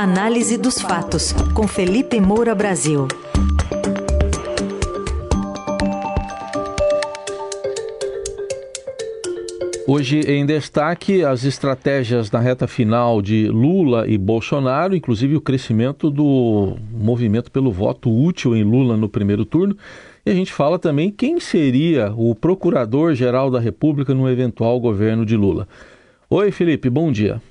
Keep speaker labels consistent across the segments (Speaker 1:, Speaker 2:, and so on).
Speaker 1: Análise dos fatos, com Felipe Moura Brasil.
Speaker 2: Hoje em destaque as estratégias na reta final de Lula e Bolsonaro, inclusive o crescimento do movimento pelo voto útil em Lula no primeiro turno. E a gente fala também quem seria o procurador-geral da República no eventual governo de Lula. Oi, Felipe, bom dia.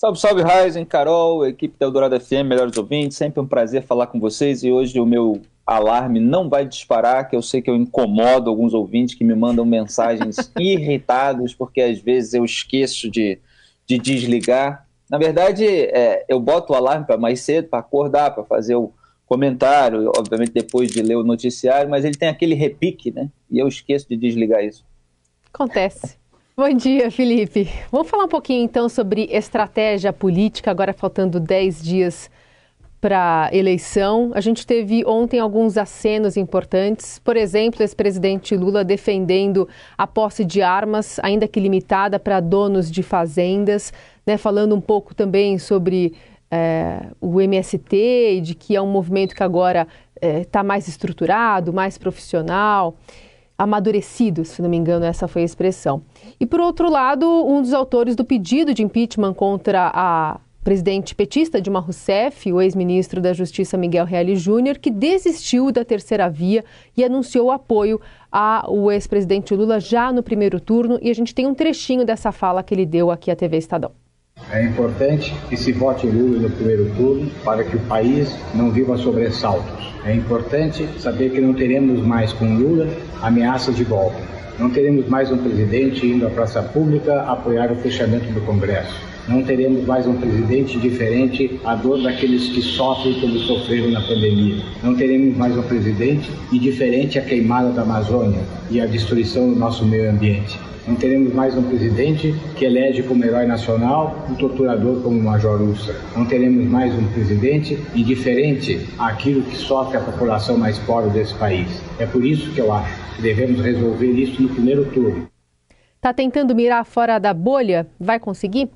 Speaker 3: Salve, salve, Ryzen, Carol, equipe da Eldorado FM, melhores ouvintes. Sempre um prazer falar com vocês e hoje o meu alarme não vai disparar, que eu sei que eu incomodo alguns ouvintes que me mandam mensagens irritados, porque às vezes eu esqueço de, de desligar. Na verdade, é, eu boto o alarme para mais cedo, para acordar, para fazer o comentário, obviamente depois de ler o noticiário, mas ele tem aquele repique, né? E eu esqueço de desligar isso.
Speaker 4: Acontece. Bom dia, Felipe. Vamos falar um pouquinho então sobre estratégia política, agora faltando 10 dias para eleição. A gente teve ontem alguns acenos importantes. Por exemplo, o ex-presidente Lula defendendo a posse de armas, ainda que limitada para donos de fazendas, né? falando um pouco também sobre é, o MST e de que é um movimento que agora está é, mais estruturado, mais profissional amadurecidos, se não me engano, essa foi a expressão. E por outro lado, um dos autores do pedido de impeachment contra a presidente petista Dilma Rousseff, o ex-ministro da Justiça Miguel Reale Júnior, que desistiu da terceira via e anunciou apoio ao ex-presidente Lula já no primeiro turno. E a gente tem um trechinho dessa fala que ele deu aqui à TV Estadão.
Speaker 5: É importante que se vote Lula no primeiro turno para que o país não viva sobressaltos. É importante saber que não teremos mais com Lula ameaças de golpe. Não teremos mais um presidente indo à praça pública apoiar o fechamento do Congresso. Não teremos mais um presidente diferente à dor daqueles que sofrem como sofreram na pandemia. Não teremos mais um presidente indiferente à queimada da Amazônia e à destruição do nosso meio ambiente. Não teremos mais um presidente que elege como herói nacional um torturador como o Major Ustra. Não teremos mais um presidente indiferente àquilo que sofre a população mais pobre desse país. É por isso que eu acho que devemos resolver isso no primeiro turno.
Speaker 4: Está tentando mirar fora da bolha? Vai conseguir?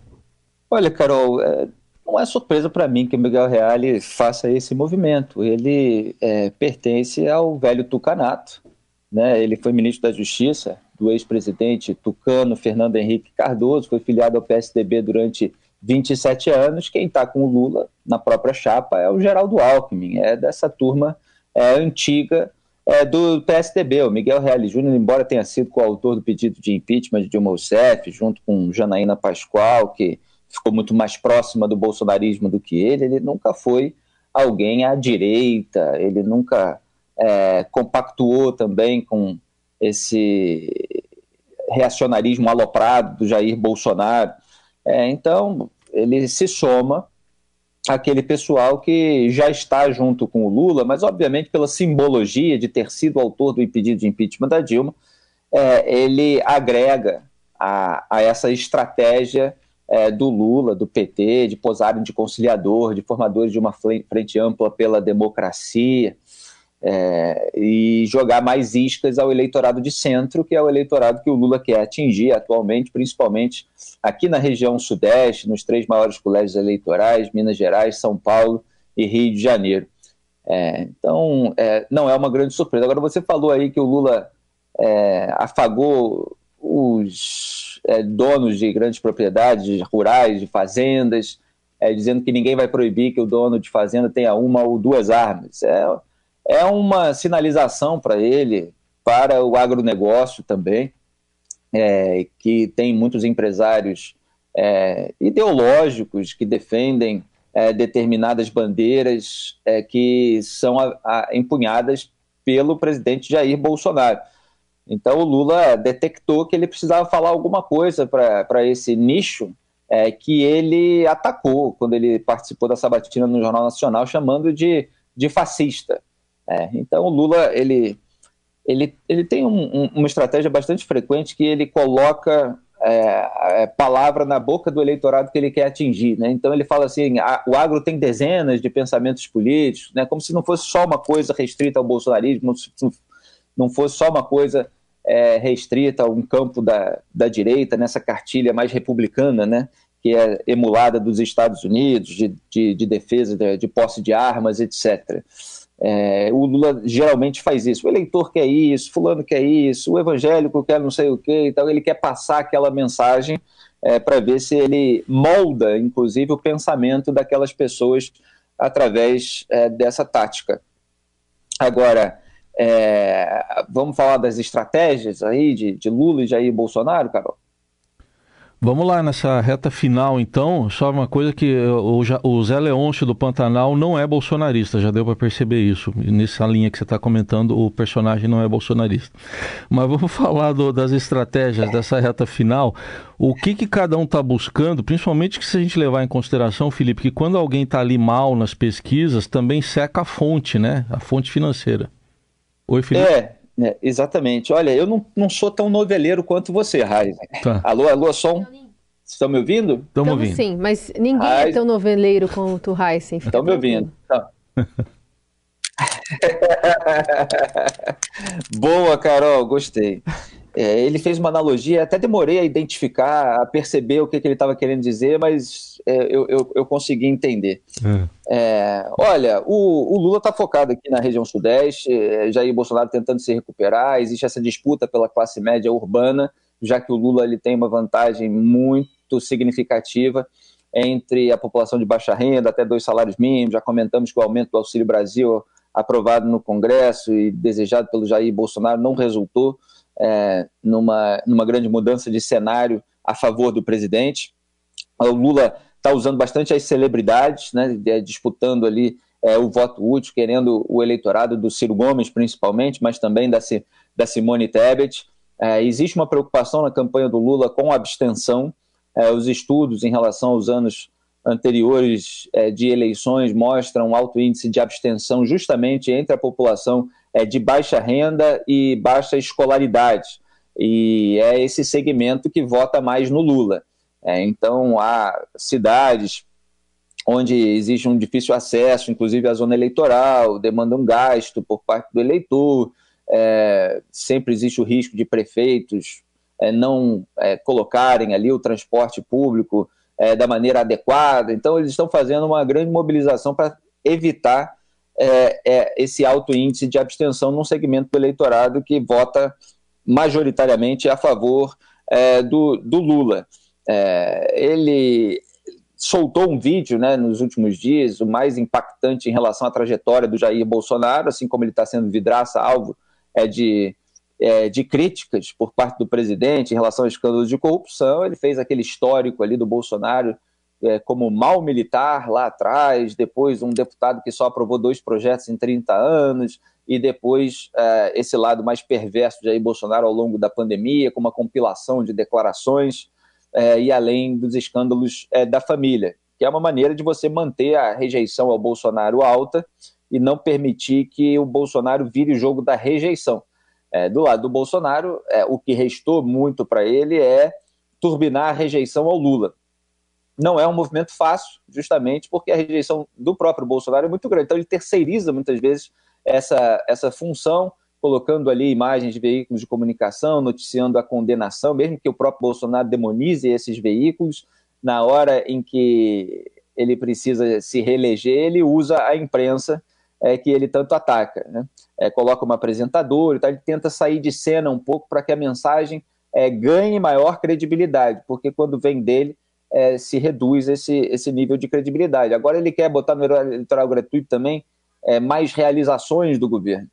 Speaker 3: Olha, Carol, é, não é surpresa para mim que o Miguel Reale faça esse movimento. Ele é, pertence ao velho tucanato. Né? Ele foi ministro da Justiça do ex-presidente tucano Fernando Henrique Cardoso, foi filiado ao PSDB durante 27 anos. Quem está com o Lula na própria chapa é o Geraldo Alckmin, é dessa turma é, antiga é, do PSDB. O Miguel Reale Júnior, embora tenha sido coautor do pedido de impeachment de Dilma Rousseff, junto com Janaína Pascoal, que ficou muito mais próxima do bolsonarismo do que ele, ele nunca foi alguém à direita, ele nunca é, compactuou também com esse reacionarismo aloprado do Jair Bolsonaro. É, então, ele se soma àquele pessoal que já está junto com o Lula, mas obviamente pela simbologia de ter sido autor do pedido de impeachment da Dilma, é, ele agrega a, a essa estratégia é, do Lula, do PT, de posarem de conciliador, de formadores de uma frente ampla pela democracia, é, e jogar mais iscas ao eleitorado de centro, que é o eleitorado que o Lula quer atingir atualmente, principalmente aqui na região sudeste, nos três maiores colégios eleitorais, Minas Gerais, São Paulo e Rio de Janeiro. É, então, é, não é uma grande surpresa. Agora, você falou aí que o Lula é, afagou os é, donos de grandes propriedades rurais, de fazendas, é, dizendo que ninguém vai proibir que o dono de fazenda tenha uma ou duas armas. É, é uma sinalização para ele, para o agronegócio também, é, que tem muitos empresários é, ideológicos que defendem é, determinadas bandeiras é, que são a, a, empunhadas pelo presidente Jair Bolsonaro. Então o Lula detectou que ele precisava falar alguma coisa para esse nicho é, que ele atacou quando ele participou da sabatina no Jornal Nacional, chamando de, de fascista. É, então o Lula ele, ele, ele tem um, um, uma estratégia bastante frequente que ele coloca é, é, palavra na boca do eleitorado que ele quer atingir. Né? Então ele fala assim: a, o agro tem dezenas de pensamentos políticos, né? como se não fosse só uma coisa restrita ao bolsonarismo, não, não fosse só uma coisa é, restrita a um campo da, da direita, nessa cartilha mais republicana, né? que é emulada dos Estados Unidos, de, de, de defesa, de, de, posse de armas, etc. É, o Lula geralmente faz isso. O eleitor quer isso, fulano quer isso, o evangélico quer não sei o quê, então ele quer passar aquela mensagem é, para ver se ele molda, inclusive, o pensamento daquelas pessoas através é, dessa tática. Agora, é, vamos falar das estratégias aí de, de Lula e Jair Bolsonaro, Carol?
Speaker 2: Vamos lá nessa reta final, então. Só uma coisa que o, Zé Leôncio do Pantanal não é bolsonarista, já deu para perceber isso. Nessa linha que você está comentando, o personagem não é bolsonarista. Mas vamos falar do, das estratégias dessa reta final. O que, que cada um está buscando, principalmente se a gente levar em consideração, Felipe, que quando alguém está ali mal nas pesquisas, também seca a fonte, né? A fonte financeira.
Speaker 3: Oi, Felipe. É, é, exatamente. Olha, eu não, não sou tão noveleiro quanto você, Raiz. Tá. Alô, alô, som? Estão me ouvindo?
Speaker 4: Estamos ouvindo. Sim, mas ninguém é tão noveleiro quanto o Heisen.
Speaker 3: Estão me ouvindo. Tá. Boa, Carol, gostei. É, ele fez uma analogia, até demorei a identificar, a perceber o que, que ele estava querendo dizer, mas é, eu, eu, eu, consegui entender. É. é olha, o, o Lula está focado aqui na região sudeste, é, Jair Bolsonaro tentando se recuperar, existe essa disputa pela classe média urbana, já que o Lula ele tem uma vantagem muito significativa entre a população de baixa renda, até dois salários mínimos, já comentamos que o aumento do Auxílio Brasil aprovado no Congresso e desejado pelo Jair Bolsonaro não resultou, é, numa, numa grande mudança de cenário a favor do presidente. O Lula está usando bastante as celebridades, né, é, disputando ali é, o voto útil, querendo o eleitorado do Ciro Gomes, principalmente, mas também da, da Simone Tebet. É, existe uma preocupação na campanha do Lula com a abstenção. É, os estudos em relação aos anos anteriores é, de eleições mostram alto índice de abstenção justamente entre a população é, de baixa renda e baixa escolaridade. E é esse segmento que vota mais no Lula. É, então, há cidades onde existe um difícil acesso, inclusive à zona eleitoral, demanda um gasto por parte do eleitor, é, sempre existe o risco de prefeitos é, não é, colocarem ali o transporte público é, da maneira adequada. Então, eles estão fazendo uma grande mobilização para evitar é, é, esse alto índice de abstenção num segmento do eleitorado que vota majoritariamente a favor é, do, do, Lula. É, ele soltou um vídeo né, nos últimos dias, o mais impactante em relação à trajetória do Jair Bolsonaro, assim como ele está sendo vidraça alvo é, de, é, de críticas por parte do presidente em relação a escândalos de corrupção. Ele fez aquele histórico ali do Bolsonaro é, como mal militar lá atrás, depois um deputado que só aprovou dois projetos em 30 anos, e depois é, esse lado mais perverso de Jair Bolsonaro ao longo da pandemia, com uma compilação de declarações, é, e além dos escândalos é, da família, que é uma maneira de você manter a rejeição ao Bolsonaro alta e não permitir que o Bolsonaro vire o jogo da rejeição. É, do lado do Bolsonaro, é, o que restou muito para ele é turbinar a rejeição ao Lula não é um movimento fácil, justamente porque a rejeição do próprio Bolsonaro é muito grande. Então ele terceiriza muitas vezes essa, essa função, colocando ali imagens de veículos de comunicação, noticiando a condenação, mesmo que o próprio Bolsonaro demonize esses veículos, na hora em que ele precisa se reeleger, ele usa a imprensa é, que ele tanto ataca. Né? É, coloca uma apresentadora, tá? ele tenta sair de cena um pouco para que a mensagem é, ganhe maior credibilidade, porque quando vem dele, é, se reduz esse, esse nível de credibilidade. Agora ele quer botar no eleitoral gratuito também é, mais realizações do governo.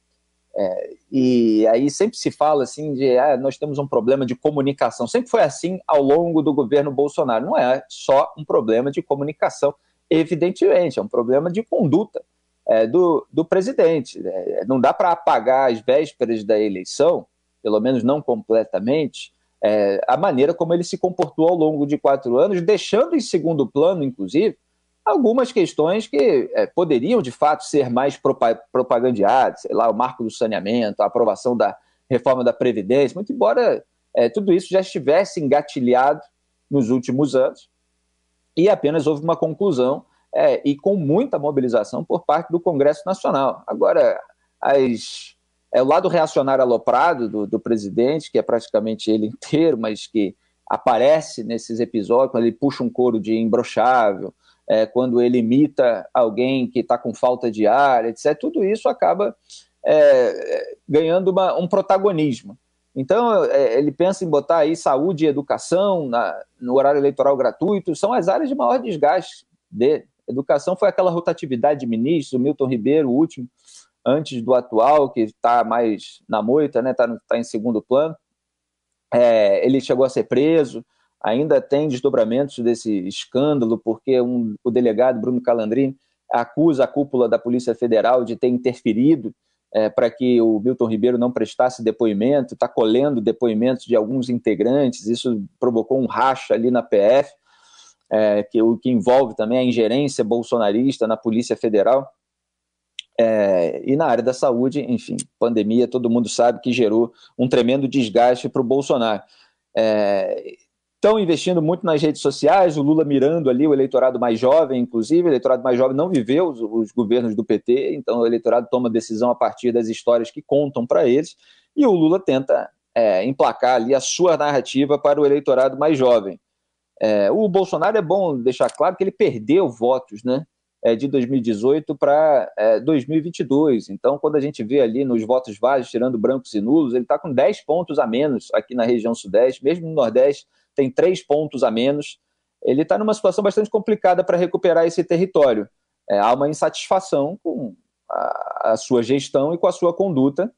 Speaker 3: É, e aí sempre se fala assim de ah, nós temos um problema de comunicação. Sempre foi assim ao longo do governo Bolsonaro. Não é só um problema de comunicação, evidentemente, é um problema de conduta é, do, do presidente. É, não dá para apagar as vésperas da eleição, pelo menos não completamente, é, a maneira como ele se comportou ao longo de quatro anos, deixando em segundo plano, inclusive, algumas questões que é, poderiam de fato ser mais propagandeadas, sei lá, o marco do saneamento, a aprovação da reforma da Previdência, muito embora é, tudo isso já estivesse engatilhado nos últimos anos, e apenas houve uma conclusão é, e com muita mobilização por parte do Congresso Nacional. Agora, as é o lado reacionário aloprado do, do presidente, que é praticamente ele inteiro, mas que aparece nesses episódios, quando ele puxa um couro de imbrochável, é, quando ele imita alguém que está com falta de ar, etc., tudo isso acaba é, ganhando uma, um protagonismo. Então, é, ele pensa em botar aí saúde e educação na, no horário eleitoral gratuito, são as áreas de maior desgaste dele. Educação foi aquela rotatividade de ministros, o Milton Ribeiro, o último, antes do atual, que está mais na moita, está né, tá, tá em segundo plano. É, ele chegou a ser preso, ainda tem desdobramentos desse escândalo, porque um, o delegado Bruno Calandrini acusa a cúpula da Polícia Federal de ter interferido é, para que o Milton Ribeiro não prestasse depoimento, está colhendo depoimentos de alguns integrantes, isso provocou um racha ali na PF, é, que, o que envolve também a ingerência bolsonarista na Polícia Federal. É, e na área da saúde, enfim, pandemia, todo mundo sabe que gerou um tremendo desgaste para o Bolsonaro. É, estão investindo muito nas redes sociais, o Lula mirando ali o eleitorado mais jovem, inclusive, o eleitorado mais jovem não viveu os, os governos do PT, então o eleitorado toma decisão a partir das histórias que contam para eles, e o Lula tenta é, emplacar ali a sua narrativa para o eleitorado mais jovem. É, o Bolsonaro é bom deixar claro que ele perdeu votos, né? É, de 2018 para é, 2022. Então, quando a gente vê ali nos votos válidos, tirando brancos e nulos, ele está com 10 pontos a menos aqui na região Sudeste, mesmo no Nordeste, tem três pontos a menos. Ele está numa situação bastante complicada para recuperar esse território. É, há uma insatisfação com a, a, sua gestão e com a sua conduta,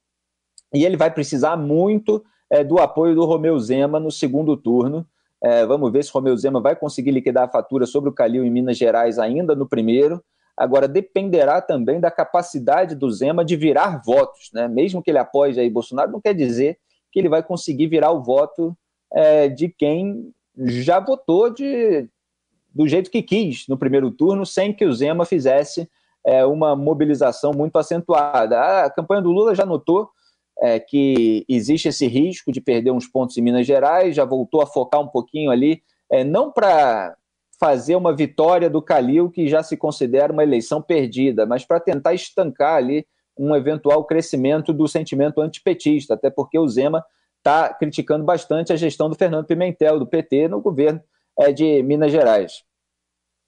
Speaker 3: e ele vai precisar muito é, do apoio do Romeu Zema no segundo turno. É, vamos ver se o Romeu Zema vai conseguir liquidar a fatura sobre o Calil em Minas Gerais ainda no primeiro. Agora, dependerá também da capacidade do Zema de virar votos. Né? Mesmo que ele apoie Jair Bolsonaro, não quer dizer que ele vai conseguir virar o voto é, de quem já votou de, do jeito que quis no primeiro turno, sem que o Zema fizesse é, uma mobilização muito acentuada. A campanha do Lula já notou é, que existe esse risco de perder uns pontos em Minas Gerais, já voltou a focar um pouquinho ali, é, não para fazer uma vitória do Calil, que já se considera uma eleição perdida, mas para tentar estancar ali um eventual crescimento do sentimento antipetista, até porque o Zema está criticando bastante a gestão do Fernando Pimentel, do PT, no governo é, de Minas Gerais.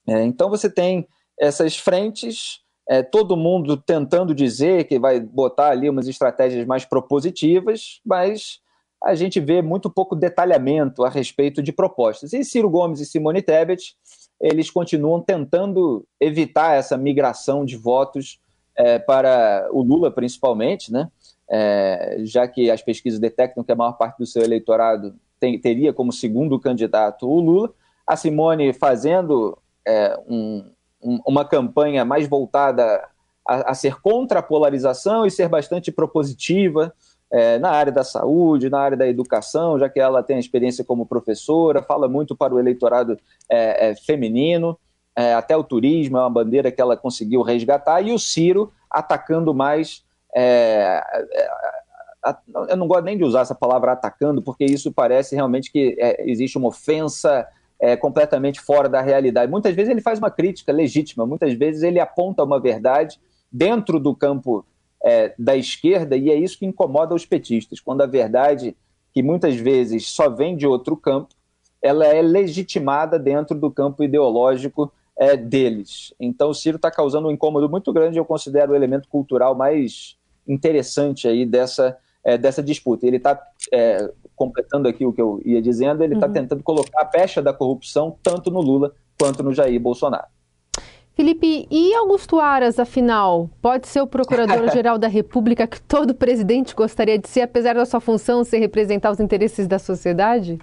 Speaker 3: É, então você tem essas frentes, é, todo mundo tentando dizer que vai botar ali umas estratégias mais propositivas, mas a gente vê muito pouco detalhamento a respeito de propostas. E Ciro Gomes e Simone Tebet, eles continuam tentando evitar essa migração de votos é, para o Lula, principalmente, né? é, já que as pesquisas detectam que a maior parte do seu eleitorado tem, teria como segundo candidato o Lula, a Simone fazendo é, um, um, uma campanha mais voltada a, a, ser contra a polarização e ser bastante propositiva é, na área da saúde, na área da educação, já que ela tem experiência como professora, fala muito para o eleitorado é, é, feminino, é, até o turismo é uma bandeira que ela conseguiu resgatar, e o Ciro atacando mais é, eu não gosto nem de usar essa palavra atacando, porque isso parece realmente que é, existe uma ofensa é, completamente fora da realidade. Muitas vezes ele faz uma crítica legítima, muitas vezes ele aponta uma verdade dentro do campo é, da esquerda, e é isso que incomoda os petistas, quando a verdade, que muitas vezes só vem de outro campo, ela é legitimada dentro do campo ideológico é, deles. Então o Ciro está causando um incômodo muito grande, eu considero o elemento cultural mais interessante aí dessa, é, dessa disputa. Ele está, é, completando aqui o que eu ia dizendo, ele está uhum. tentando colocar a pecha da corrupção tanto no Lula quanto no Jair Bolsonaro.
Speaker 4: Felipe, e Augusto Aras, afinal, pode ser o procurador-geral da República que todo presidente gostaria de ser, apesar da sua função ser representar os interesses da sociedade?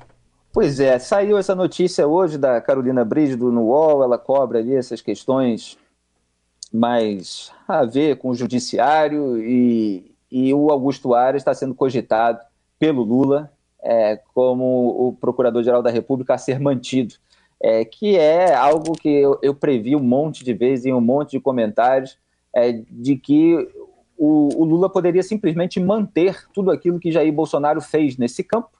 Speaker 3: Pois é, saiu essa notícia hoje da Carolina Brígido no UOL, ela cobra ali essas questões mais a ver com o judiciário e, e o Augusto Aras está sendo cogitado pelo Lula é, como o Procurador-Geral da República a ser mantido, é, que é algo que eu, eu, previ um monte de vezes em um monte de comentários, é, de que o, o, Lula poderia simplesmente manter tudo aquilo que Jair Bolsonaro fez nesse campo,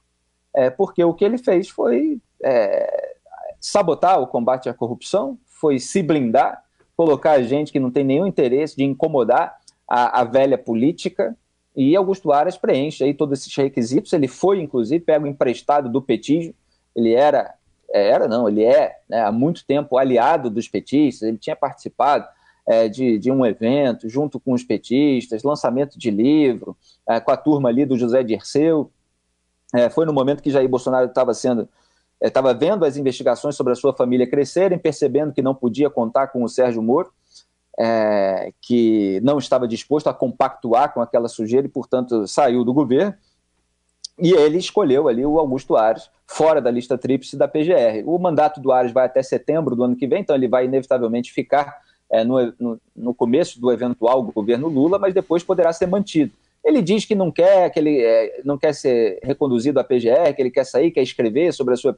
Speaker 3: é, porque o que ele fez foi é, sabotar o combate à corrupção, foi se blindar, colocar gente que não tem nenhum interesse de incomodar a, a velha política. E Augusto Aras preenche aí todos esses requisitos. Ele foi, inclusive, pego emprestado do petismo ele era, é, era não, ele é né, há muito tempo aliado dos petistas, ele tinha participado é, de, de, um evento junto com os petistas, lançamento de livro, é, com a turma ali do José Dirceu. É, foi no momento que Jair Bolsonaro estava sendo estava vendo as investigações sobre a sua família crescerem, percebendo que não podia contar com o Sérgio Moro, é, que não estava disposto a compactuar com aquela sujeira e, portanto, saiu do governo. E ele escolheu ali o Augusto Ares, fora da lista tríplice da PGR. O mandato do Ares vai até setembro do ano que vem, então ele vai inevitavelmente ficar é, no, no, no, começo do eventual governo Lula, mas depois poderá ser mantido. Ele diz que não quer, que ele é, não quer ser reconduzido à PGR, que ele quer sair, quer escrever sobre a sua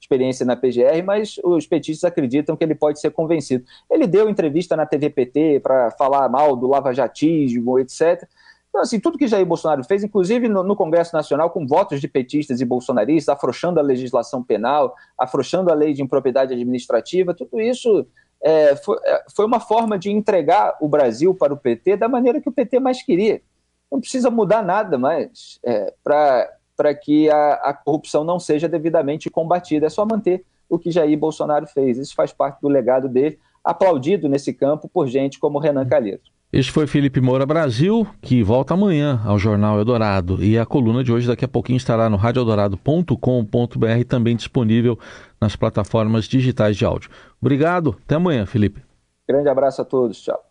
Speaker 3: experiência na PGR, mas os petistas acreditam que ele pode ser convencido. Ele deu entrevista na TVPT para falar mal do lavajatismo, etc. Então, assim, tudo que Jair Bolsonaro fez, inclusive no, no, Congresso Nacional, com votos de petistas e bolsonaristas, afrouxando a legislação penal, afrouxando a lei de impropriedade administrativa, tudo isso é, foi, é, foi uma forma de entregar o Brasil para o PT da maneira que o PT mais queria não precisa mudar nada mais é, para que a, a, corrupção não seja devidamente combatida. É só manter o que Jair Bolsonaro fez. Isso faz parte do legado dele, aplaudido nesse campo por gente como Renan Calheiros.
Speaker 2: Este foi Felipe Moura Brasil, que volta amanhã ao Jornal Eldorado. E a coluna de hoje, daqui a pouquinho, estará no radioeldorado.com.br, também disponível nas plataformas digitais de áudio. Obrigado, até amanhã, Felipe.
Speaker 3: Grande abraço a todos, tchau.